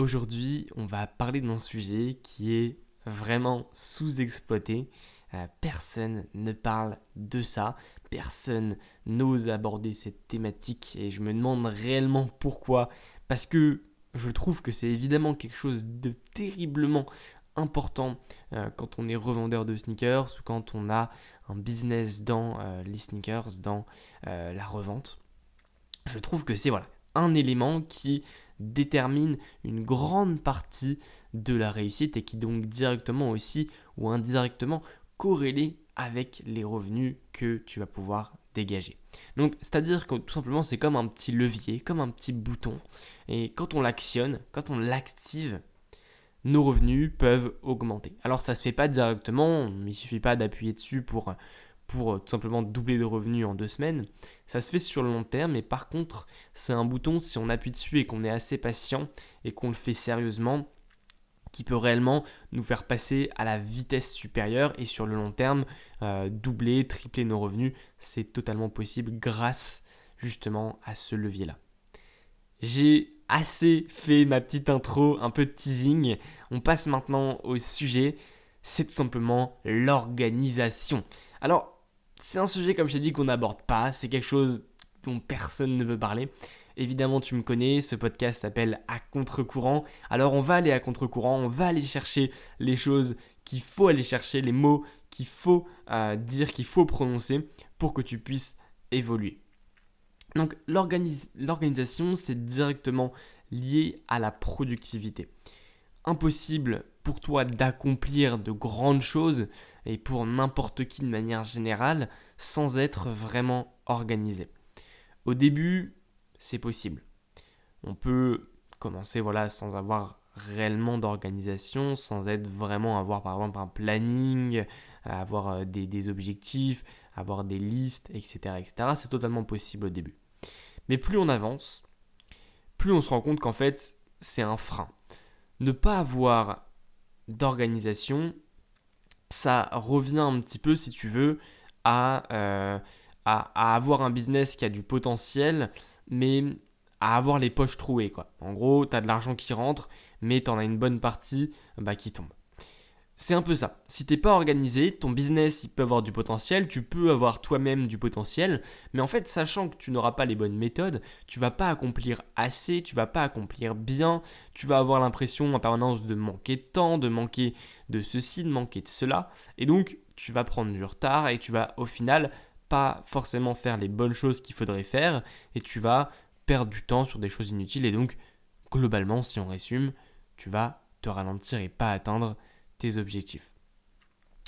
Aujourd'hui, on va parler d'un sujet qui est vraiment sous-exploité. Euh, personne ne parle de ça, personne n'ose aborder cette thématique et je me demande réellement pourquoi. Parce que je trouve que c'est évidemment quelque chose de terriblement important euh, quand on est revendeur de sneakers ou quand on a un business dans euh, les sneakers, dans la revente. Je trouve que c'est voilà, un élément qui détermine une grande partie de la réussite et qui donc directement aussi ou indirectement corrélé avec les revenus que tu vas pouvoir dégager. Donc c'est-à-dire que tout simplement c'est comme un petit levier, comme un petit bouton et quand on l'actionne, quand on l'active, nos revenus peuvent augmenter. Alors ça se fait pas directement, il suffit pas d'appuyer dessus pour pour euh, tout simplement doubler de revenus en deux semaines. Ça se fait sur le long terme, mais par contre, c'est un bouton, si on appuie dessus et qu'on est assez patient et qu'on le fait sérieusement, qui peut réellement nous faire passer à la vitesse supérieure et sur le long terme, euh, doubler, tripler nos revenus. C'est totalement possible grâce justement à ce levier-là. J'ai assez fait ma petite intro, un peu de teasing. On passe maintenant au sujet. C'est tout simplement l'organisation. Alors, c'est un sujet, comme je t'ai dit, qu'on n'aborde pas. C'est quelque chose dont personne ne veut parler. Évidemment, tu me connais, ce podcast s'appelle À contre-courant. Alors, on va aller à contre-courant, on va aller chercher les choses qu'il faut aller chercher, les mots qu'il faut euh, dire, qu'il faut prononcer pour que tu puisses évoluer. Donc, l'organisation, c'est directement lié à la productivité. Impossible pour toi d'accomplir de grandes choses et pour n'importe qui de manière générale sans être vraiment organisé. Au début, c'est possible. On peut commencer voilà sans avoir réellement d'organisation, sans être vraiment avoir par exemple un planning, avoir euh, des, des objectifs, avoir des listes, etc. etc. C'est totalement possible au début. Mais plus on avance, plus on se rend compte qu'en fait c'est un frein. Ne pas avoir d'organisation, ça revient un petit peu, si tu veux, euh, à, avoir un business qui a du potentiel, mais à avoir les poches trouées. Quoi. En gros, tu as de l'argent qui rentre, mais tu en as une bonne partie bah, qui tombe. C'est un peu ça. Si t'es pas organisé, ton business il peut avoir du potentiel, tu peux avoir toi-même du potentiel, mais en fait, sachant que tu n'auras pas les bonnes méthodes, tu vas pas accomplir assez, tu vas pas accomplir bien, tu vas avoir l'impression en permanence de manquer de temps, de manquer de ceci, de manquer de cela, et donc tu vas prendre du retard et tu vas au final pas forcément faire les bonnes choses qu'il faudrait faire, et tu vas perdre du temps sur des choses inutiles, et donc globalement, si on résume, tu vas te ralentir et pas atteindre tes objectifs.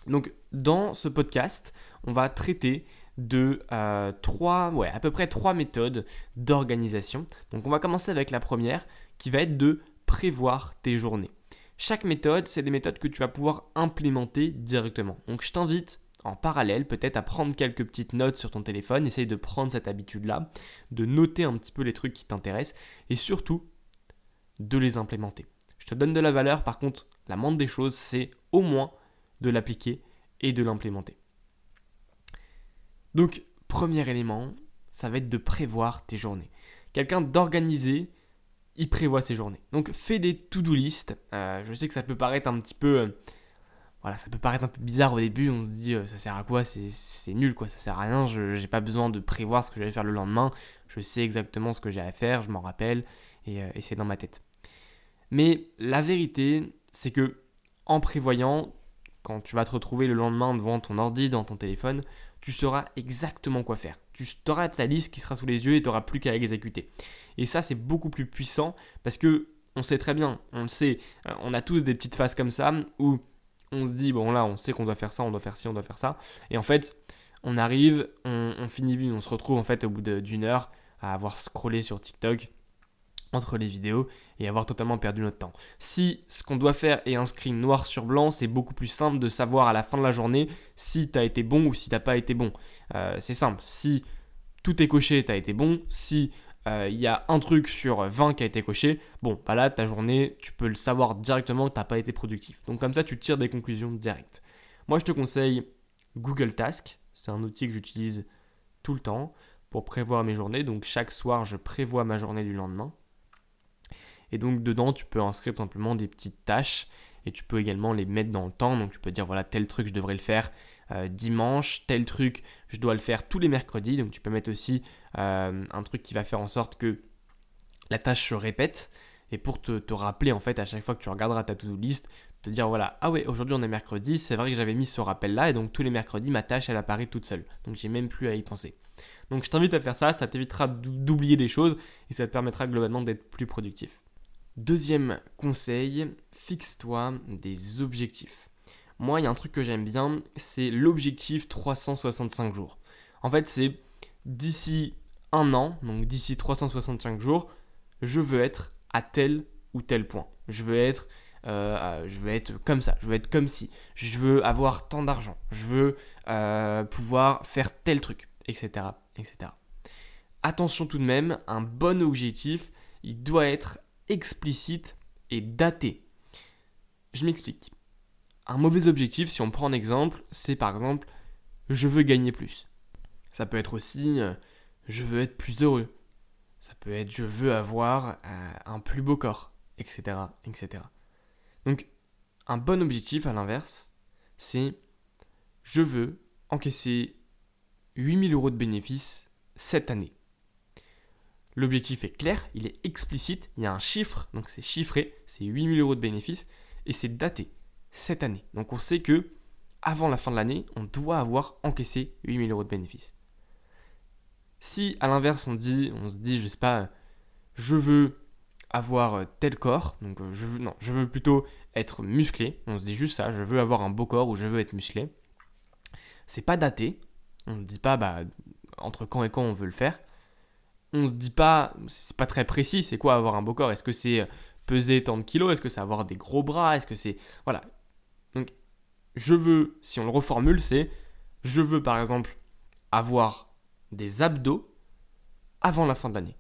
Donc dans ce podcast, on va traiter de euh, trois, ouais, à peu près trois méthodes d'organisation. Donc on va commencer avec la première qui va être de prévoir tes journées. Chaque méthode, c'est des méthodes que tu vas pouvoir implémenter directement. Donc je t'invite en parallèle peut-être à prendre quelques petites notes sur ton téléphone, essaye de prendre cette habitude-là, de noter un petit peu les trucs qui t'intéressent et surtout de les implémenter. Je te donne de la valeur, par contre, la moindre des choses, c'est au moins de l'appliquer et de l'implémenter. Donc, premier élément, ça va être de prévoir tes journées. Quelqu'un d'organisé, il prévoit ses journées. Donc, fais des to-do list. Euh, je sais que ça peut paraître un petit peu... Euh, voilà, ça peut paraître un peu bizarre au début, on se dit euh, ça sert à quoi, c'est nul quoi, ça sert à rien, je n'ai pas besoin de prévoir ce que j'allais faire le lendemain, je sais exactement ce que j'ai à faire, je m'en rappelle, et c'est dans ma tête. Mais la vérité, c'est que en prévoyant, quand tu vas te retrouver le lendemain devant ton ordi, dans ton téléphone, tu sauras exactement quoi faire. Tu auras ta liste qui sera sous les yeux et tu n'auras plus qu'à exécuter. Et ça, c'est beaucoup plus puissant parce que on sait très bien, on le sait, euh, on a tous des petites phases comme ça où on se dit, bon là, on sait qu'on doit faire ça, on doit faire ci, on doit faire ça. Et en fait, on arrive, on, on finit, on se retrouve en fait au bout d'une heure à avoir scrollé sur TikTok entre les vidéos et avoir totalement perdu notre temps. Si ce qu'on doit faire est inscrit noir sur blanc, c'est beaucoup plus simple de savoir à la fin de la journée si tu as été bon ou si tu n'as pas été bon. Euh, c'est simple, si tout est coché, tu été bon. Si euh, il y a un truc sur 20 qui a été coché, bon, bah là, ta journée, tu peux le savoir directement que tu pas été productif. Donc comme ça, tu tires des conclusions directes. Moi, je te conseille Google Task. C'est un outil que j'utilise tout le temps pour prévoir mes journées. Donc chaque soir, je prévois ma journée du lendemain. Et donc dedans, tu peux inscrire simplement des petites tâches et tu peux également les mettre dans le temps. Donc tu peux dire voilà, tel truc, je devrais le faire euh, dimanche, tel truc, je dois le faire tous les mercredis. Donc tu peux mettre aussi euh, un truc qui va faire en sorte que la tâche se répète. Et pour te, te, rappeler, en fait, à chaque fois que tu regarderas ta to-do list, te dire voilà, ah ouais, aujourd'hui on est mercredi, c'est vrai que j'avais mis ce rappel-là, et donc tous les mercredis, ma tâche, elle apparaît toute seule. Donc j'ai même plus à y penser. Donc je t'invite à faire ça, ça t'évitera d'oublier des choses, et ça te permettra globalement d'être plus productif. Deuxième conseil, fixe-toi des objectifs. Moi, il y a un truc que j'aime bien, c'est l'objectif 365 jours. En fait, c'est d'ici un an, donc d'ici 365 jours, je veux être à tel ou tel point. Je veux être, euh, être comme ça, je veux être comme si, je veux avoir tant d'argent, je veux euh, pouvoir faire tel truc, etc., etc. Attention tout de même, un bon objectif, il doit être explicite et daté. Je m'explique. Un mauvais objectif, si on prend un exemple, c'est par exemple je veux gagner plus. Ça peut être aussi euh, je veux être plus heureux. Ça peut être je veux avoir euh, un plus beau corps, etc., etc. Donc un bon objectif à l'inverse, c'est je veux encaisser 8000 euros de bénéfices cette année. L'objectif est clair, il est explicite, il y a un chiffre, donc c'est chiffré, c'est 8000 euros de bénéfices, et c'est daté, cette année. Donc on sait que avant la fin de l'année, on doit avoir encaissé 8000 euros de bénéfices. Si à l'inverse on dit, on se dit, je sais pas, je veux avoir tel corps, donc euh, je veux, non, je veux plutôt être musclé, on se dit juste ça, je veux avoir un beau corps ou je veux être musclé. C'est pas daté, on ne dit pas bah, entre quand et quand on veut le faire on se dit pas, c'est pas très précis, c'est quoi avoir un beau corps? Est-ce que c'est euh, peser tant de kilos? Est-ce que c'est avoir des gros bras? Est-ce que c'est. Voilà. Donc, je veux, si on le reformule, c'est je veux par exemple avoir des abdos avant la fin de l'année.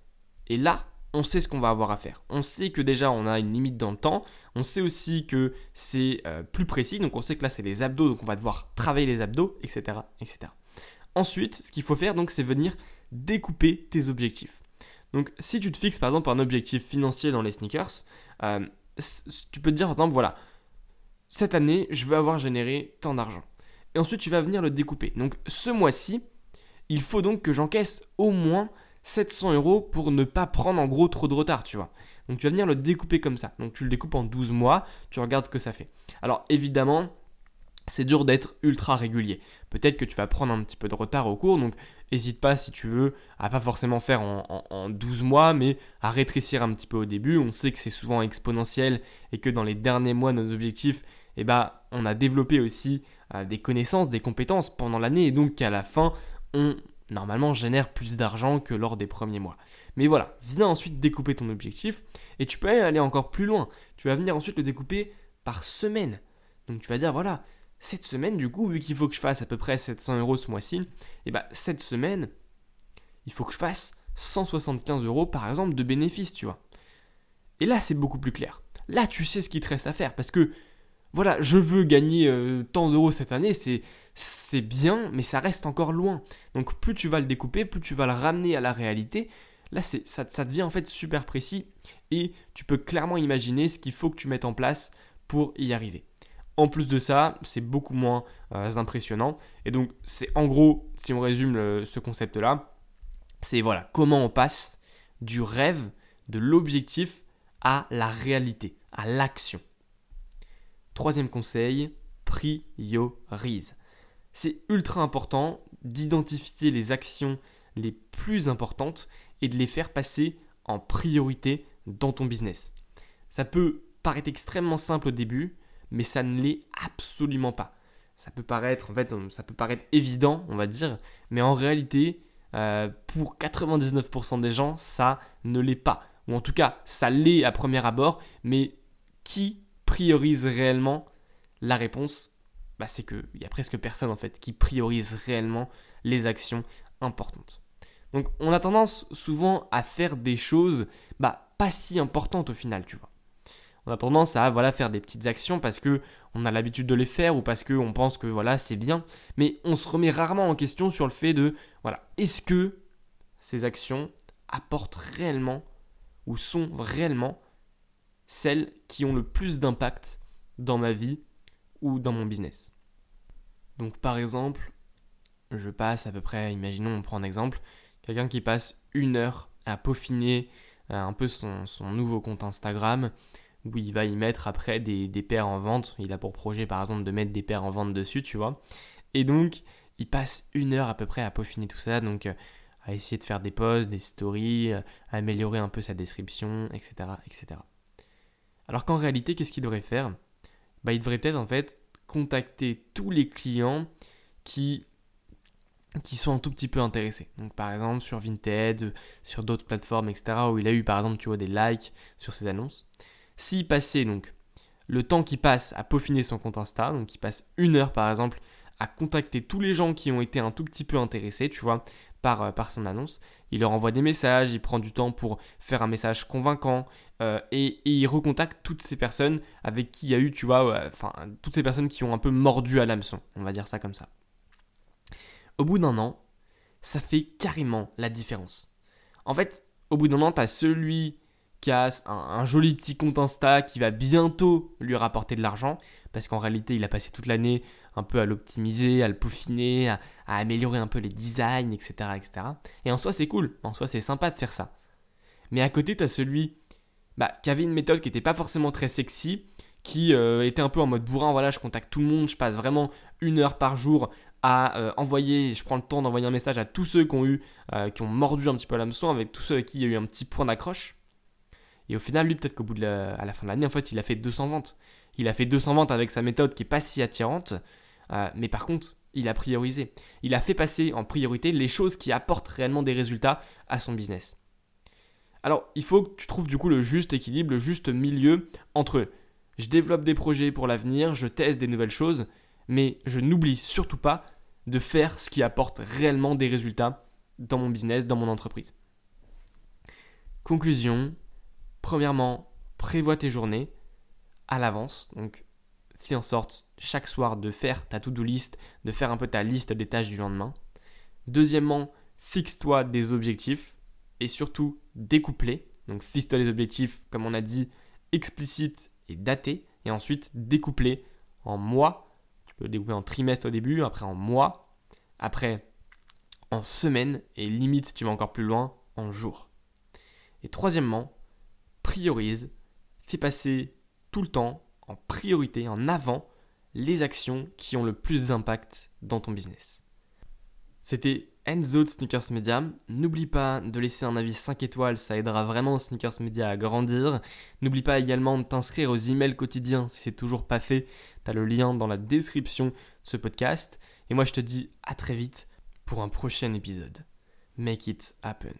Et là, on sait ce qu'on va avoir à faire. On sait que déjà on a une limite dans le temps. On sait aussi que c'est euh, plus précis. Donc on sait que là c'est les abdos, donc on va devoir travailler les abdos, etc., etc. Ensuite, ce qu'il faut faire, donc, c'est venir découper tes objectifs. Donc si tu te fixes par exemple un objectif financier dans les sneakers, euh, tu peux te dire par exemple voilà, cette année je veux avoir généré tant d'argent. Et ensuite tu vas venir le découper. Donc ce mois-ci, il faut donc que j'encaisse au moins 700 euros pour ne pas prendre en gros trop de retard, tu vois. Donc tu vas venir le découper comme ça. Donc tu le découpes en 12 mois, tu regardes ce que ça fait. Alors évidemment, c'est dur d'être ultra régulier. Peut-être que tu vas prendre un petit peu de retard au cours, donc n'hésite pas si tu veux à pas forcément faire en, 12 mois, mais à rétrécir un petit peu au début. On sait que c'est souvent exponentiel et que dans les derniers mois, nos objectifs, eh ben, on a développé aussi euh, des connaissances, des compétences pendant l'année et donc qu'à la fin, on normalement génère plus d'argent que lors des premiers mois. Mais voilà, viens ensuite découper ton objectif et tu peux aller encore plus loin. Tu vas venir ensuite le découper par semaine. Donc tu vas dire voilà, cette semaine, du coup, vu qu'il faut que je fasse à peu près 700 euros ce mois-ci, et eh ben, cette semaine, il faut que je fasse 175 euros par exemple de bénéfices, tu vois. Et là, c'est beaucoup plus clair. Là, tu sais ce qu'il te reste à faire parce que voilà, je veux gagner euh, tant d'euros cette année, c'est, c'est bien, mais ça reste encore loin. Donc plus tu vas le découper, plus tu vas le ramener à la réalité, là c'est, ça, ça devient en fait super précis et tu peux clairement imaginer ce qu'il faut que tu mettes en place pour y arriver. En plus de ça, c'est beaucoup moins euh, impressionnant. Et donc, c'est en gros, si on résume ce concept-là, c'est voilà, comment on passe du rêve, de l'objectif à la réalité, à l'action. Troisième conseil, priorise. C'est ultra important d'identifier les actions les plus importantes et de les faire passer en priorité dans ton business. Ça peut paraître extrêmement simple au début, mais ça ne l'est absolument pas. Ça peut paraître, en fait, ça peut paraître évident, on va dire, mais en réalité, euh, pour 99% des gens, ça ne l'est pas. Ou en tout cas, ça l'est à premier abord, mais qui priorise réellement La réponse, bah, c'est qu'il y a presque personne en fait qui priorise réellement les actions importantes. Donc on a tendance souvent à faire des choses bah, pas si importantes au final, tu vois on a tendance à voilà faire des petites actions parce que on a l'habitude de les faire ou parce que on pense que voilà c'est bien, mais on se remet rarement en question sur le fait de voilà est-ce que ces actions apportent réellement ou sont réellement celles qui ont le plus d'impact dans ma vie ou dans mon business? Donc par exemple, je passe à peu près, imaginons, on prend un exemple, quelqu'un qui passe une heure à peaufiner euh, un peu son, nouveau compte Instagram, où il va y mettre après des, des paires en vente. Il a pour projet par exemple de mettre des paires en vente dessus, tu vois. Et donc, il passe une heure à peu près à peaufiner tout ça, donc euh, à essayer de faire des posts, des stories, euh, à améliorer un peu sa description, etc. etc. Alors qu'en réalité, qu'est-ce qu'il devrait faire? Bah, Il devrait peut-être en fait contacter tous les clients qui, qui sont un tout petit peu intéressés. Donc par exemple sur Vinted, sur d'autres plateformes, etc. où il a eu par exemple tu vois, des likes sur ses annonces. S'il passait donc le temps qu'il passe à peaufiner son compte Insta, donc il passe une heure par exemple à contacter tous les gens qui ont été un tout petit peu intéressés, tu vois, par, euh, son annonce. Il leur envoie des messages, il prend du temps pour faire un message convaincant euh, et, il recontacte toutes ces personnes avec qui il y a eu, tu vois, enfin, toutes ces personnes qui ont un peu mordu à l'hameçon, on va dire ça comme ça. Au bout d'un an, ça fait carrément la différence. En fait, au bout d'un an, tu as celui un, joli petit compte Insta qui va bientôt lui rapporter de l'argent, parce qu'en réalité, il a passé toute l'année un peu à l'optimiser, à le peaufiner, à, améliorer un peu les designs, etc., etc. Et en soi, c'est cool, en soi, c'est sympa de faire ça. Mais à côté, tu as celui bah, qui avait une méthode qui n'était pas forcément très sexy, qui euh, était un peu en mode bourrin, voilà, je contacte tout le monde, je passe vraiment une heure par jour à euh, envoyer, je prends le temps d'envoyer un message à tous ceux qui ont eu, euh, qui ont mordu un petit peu l'hameçon, avec tous ceux avec qui il y a eu un petit point d'accroche. Et au final, lui, peut-être qu'au bout de la, à la fin de l'année, en fait, il a fait 200 ventes. Il a fait 200 ventes avec sa méthode qui est pas si attirante, euh, mais par contre, il a priorisé. Il a fait passer en priorité les choses qui apportent réellement des résultats à son business. Alors, il faut que tu trouves du coup le juste équilibre, le juste milieu entre je développe des projets pour l'avenir, je teste des nouvelles choses, mais je n'oublie surtout pas de faire ce qui apporte réellement des résultats dans mon business, dans mon entreprise. Conclusion, Premièrement, prévois tes journées à l'avance. Donc, fais en sorte chaque soir de faire ta to-do list, de faire un peu ta liste des tâches du lendemain. Deuxièmement, fixe-toi des objectifs et surtout découplés. Donc, fixe-toi des objectifs, comme on a dit, explicites et datés. Et ensuite, découplés en mois. Tu peux découper en trimestre au début, après en mois, après en semaines et limite, tu vas encore plus loin, en jours. Et troisièmement, priorise, fais passer tout le temps en priorité, en avant, les actions qui ont le plus d'impact dans ton business. C'était Enzo de Sneakers Media. N'oublie pas de laisser un avis 5 étoiles, ça aidera vraiment Sneakers Media à grandir. N'oublie pas également de t'inscrire aux emails quotidiens si c'est toujours pas fait. Tu as le lien dans la description de ce podcast. Et moi je te dis à très vite pour un prochain épisode. Make it happen.